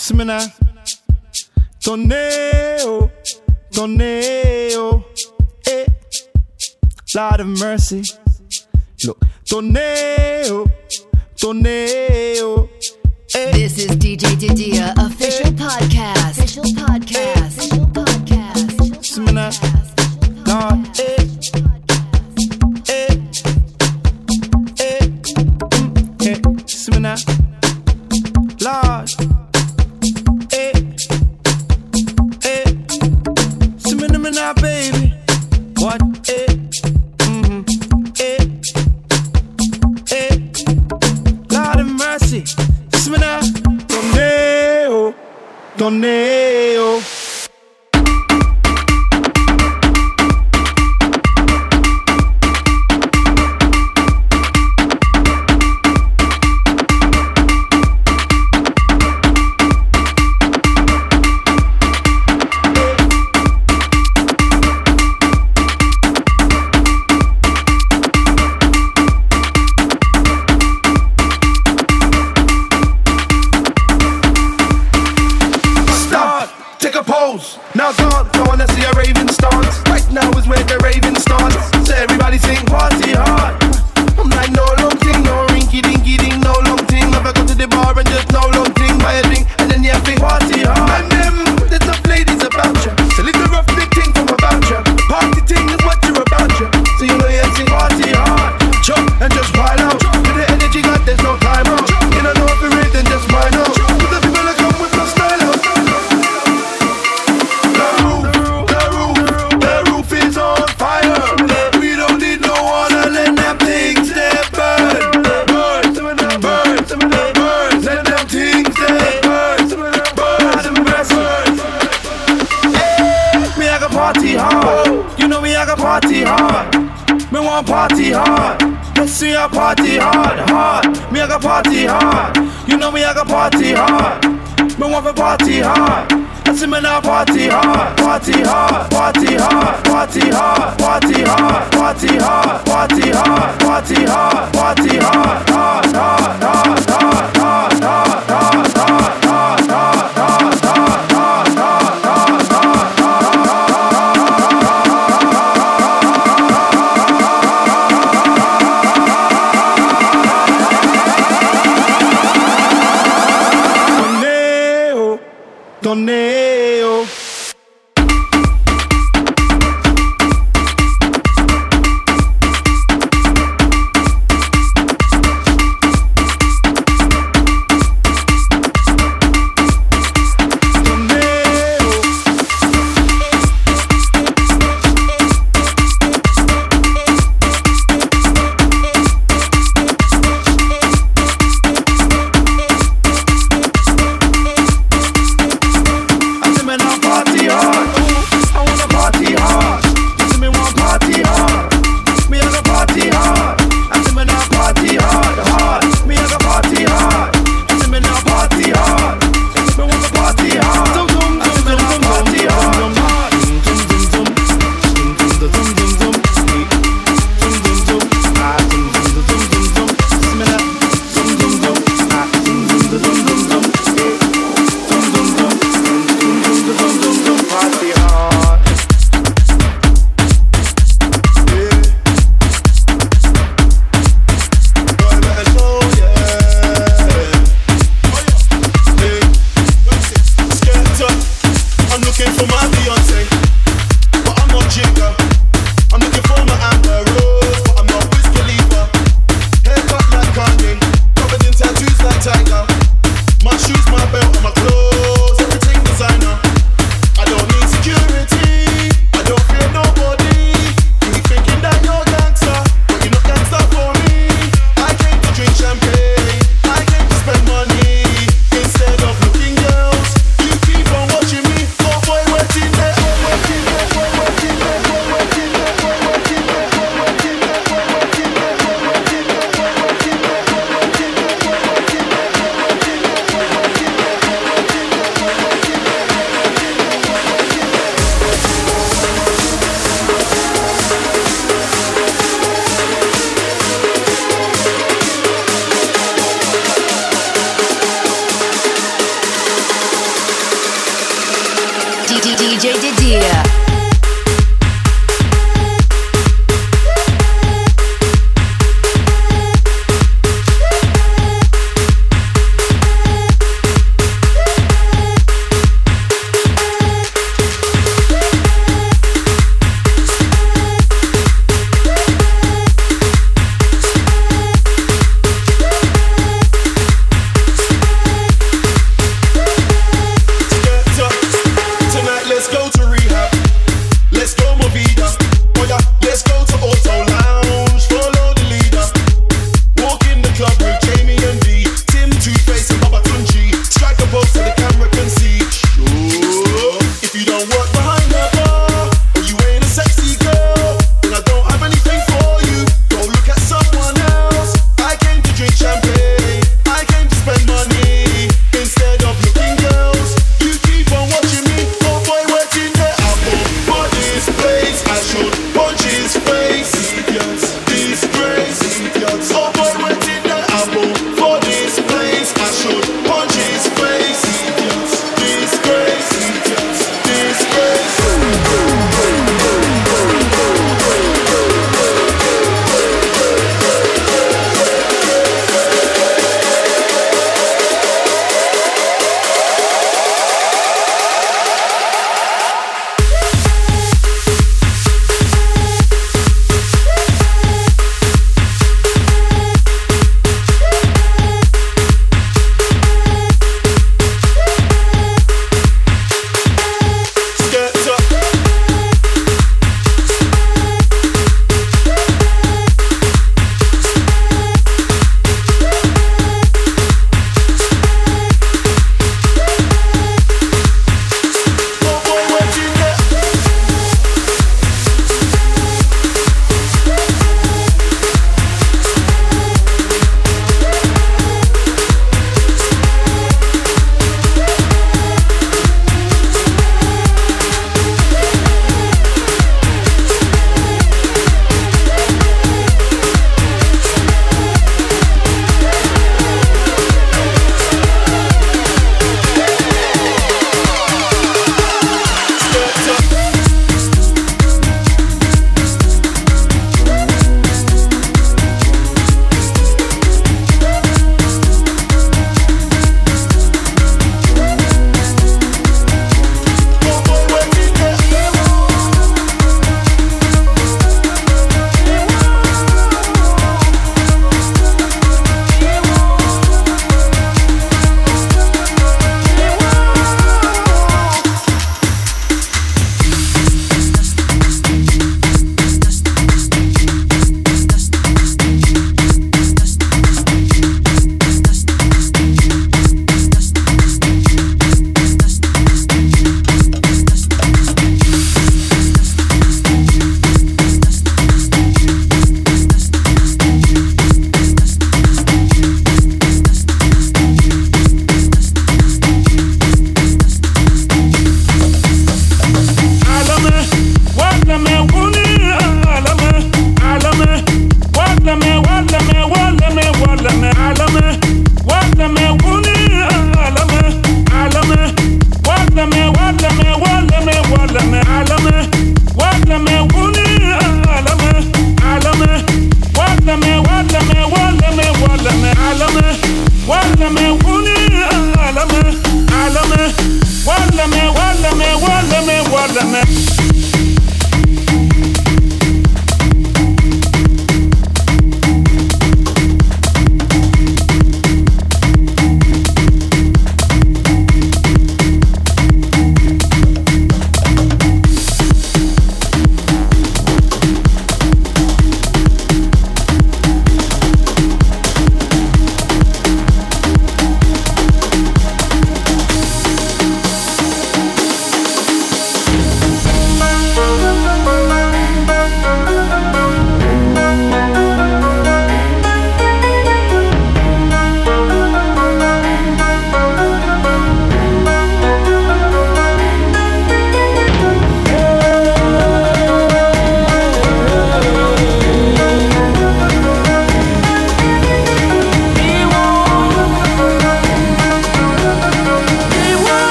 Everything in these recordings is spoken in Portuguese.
Semana. Torneo. Oh, Torneo. Oh, eh. Lord of mercy. Look. Torneo. Oh, Torneo. Eh. This is DJ Didia, official eh. podcast. Official podcast. Official podcast. Semana. Lord. Eh. Eh. Eh. Mm. Eh. party hard. You know me, I got party hard. Me want a party hard. I see me now party hard, party hard, party hard, party hard, party hard, party hard, party hard, party hard, party hard, party hard.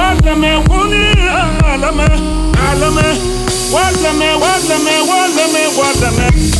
wallame wuni What's the wallame What's the wallame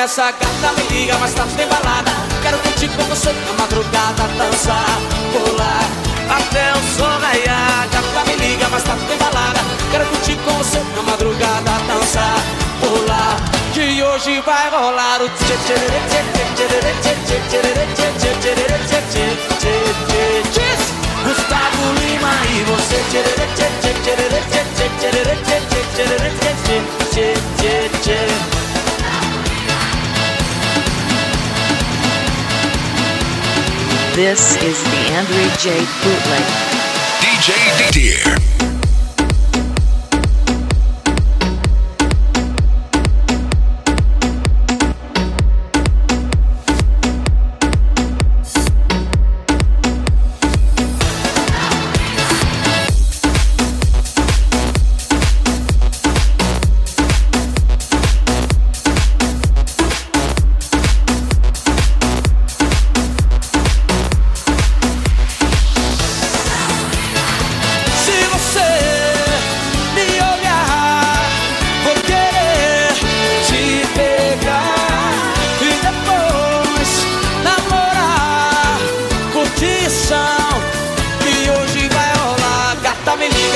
nessa gata. Me liga mais tarde, tem balada. Quero curtir com você na madrugada, dançar, pular até o sol raiar. Gata, me liga mais tarde, tem balada. Quero curtir com você na madrugada, dançar, pular. Que hoje vai rolar o tchê tchê tchê This is the Andrew J. Bootleg. DJ Didier.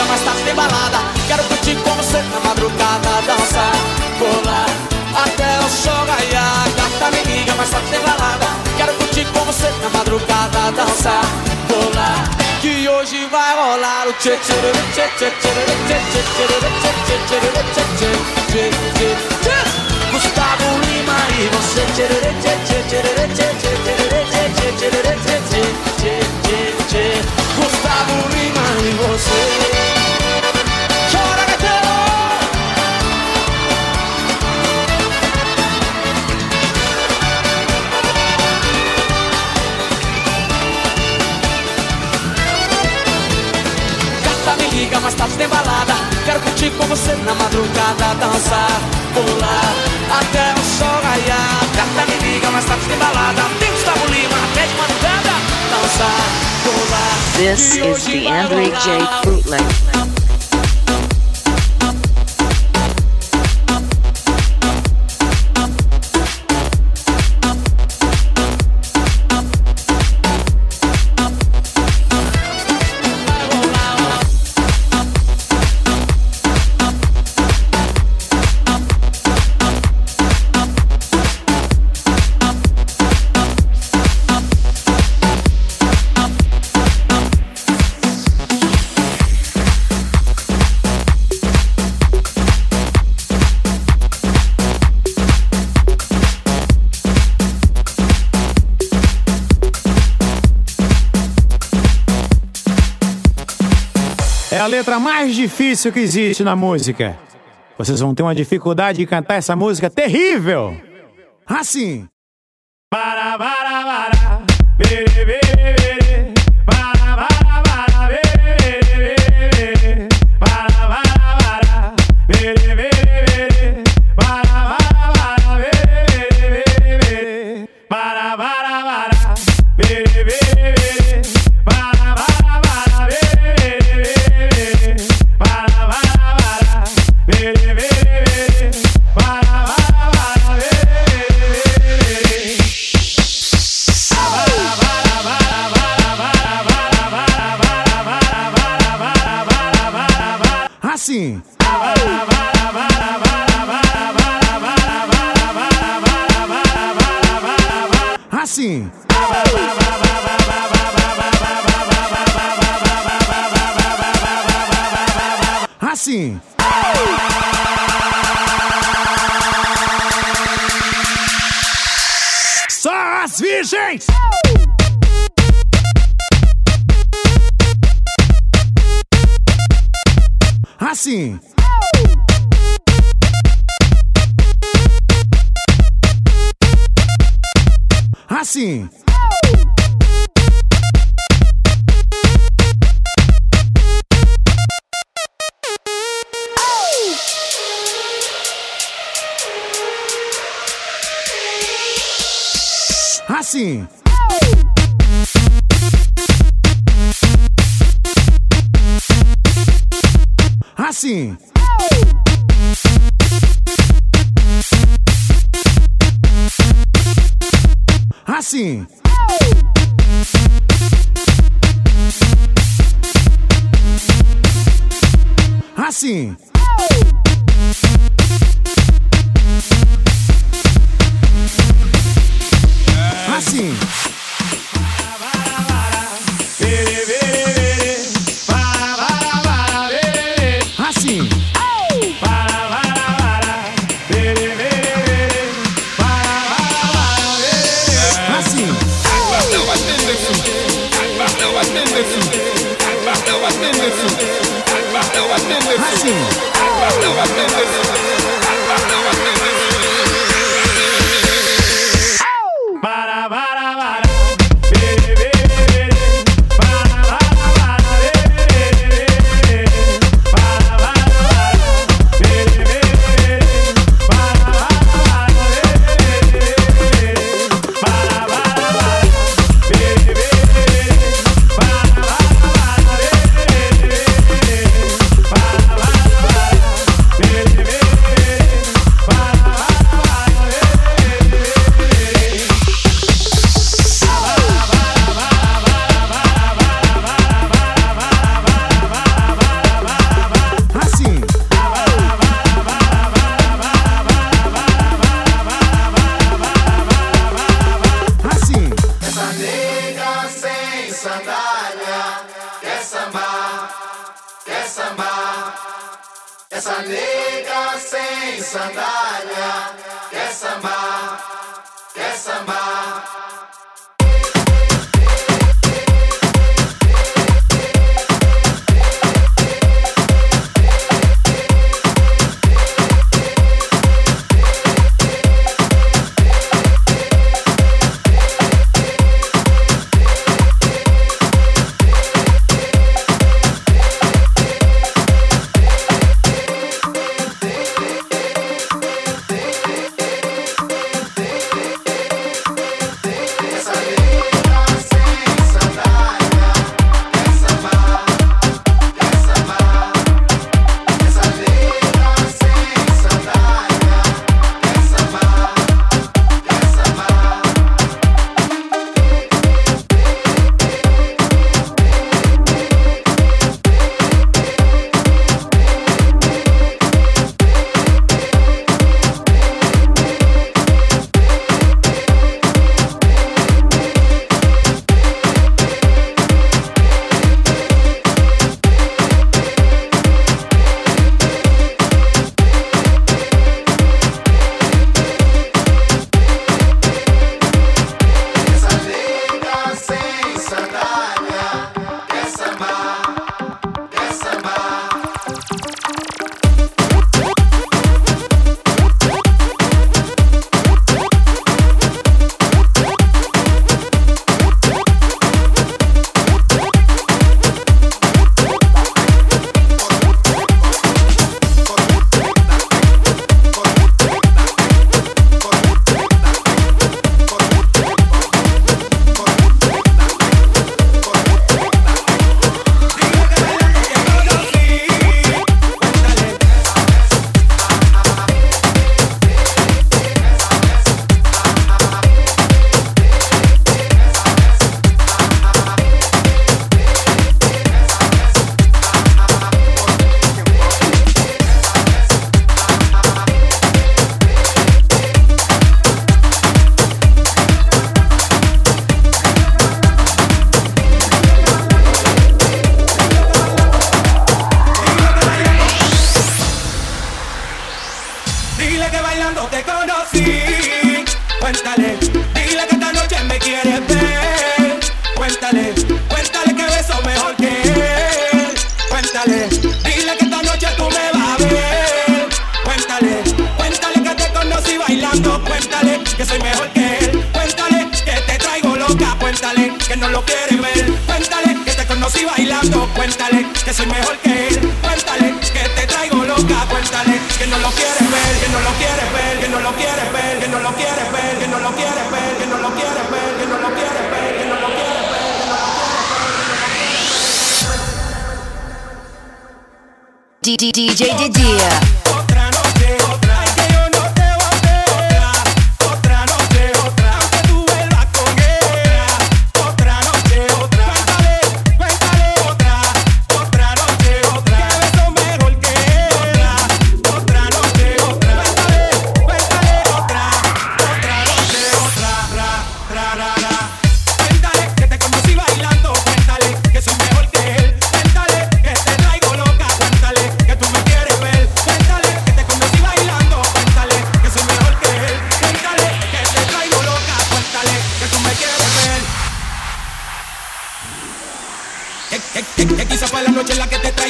Mas tá tem balada. Quero curtir com você na madrugada, dançar, pular até o sol raiar. Gata, me liga, mas tá tem balada. Quero curtir com você na madrugada, dançar, pular. Que hoje vai rolar o tchê tchê tchê tchê tchê tchê tchê tchê tchê tchê tchê Gustavo Lima e você tchê tchê tchê tchê tchê tchê tchê tchê tchê tchê Gustavo Lima e você Mas tarde tem balada. Quero curtir com você na madrugada Dançar, pular, até o sol raiar. Gata, me liga, mas tarde tem balada. Tem Gustavo Lima, até de madrugada Dançar, pular. This is the vai Andre J. rolar. Letra mais difícil que existe na música. Vocês vão ter uma dificuldade de cantar essa música terrível. Assim. Para, para, para. Para, para, para. Para, para, para. Assim. Só as virgens! Assim. Assim. assim. Assim. Assim. Assim.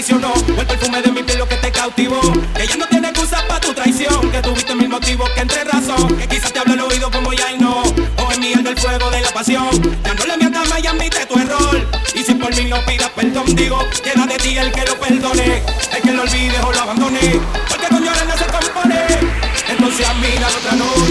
Traicionó. O el perfume de mi piel lo que te cautivó. Que ella no tiene excusa para tu traición. Que tuviste mil motivos que entre razón. Que quizás te habla el oído como ya y no. O en miel del fuego de la pasión. Ya no le mientas más y admite tu error. Y si por mí no pidas perdón Digo, queda de ti el que lo perdone. El que lo olvide o lo abandone. Porque con llorar no se compone. Entonces mira otra noche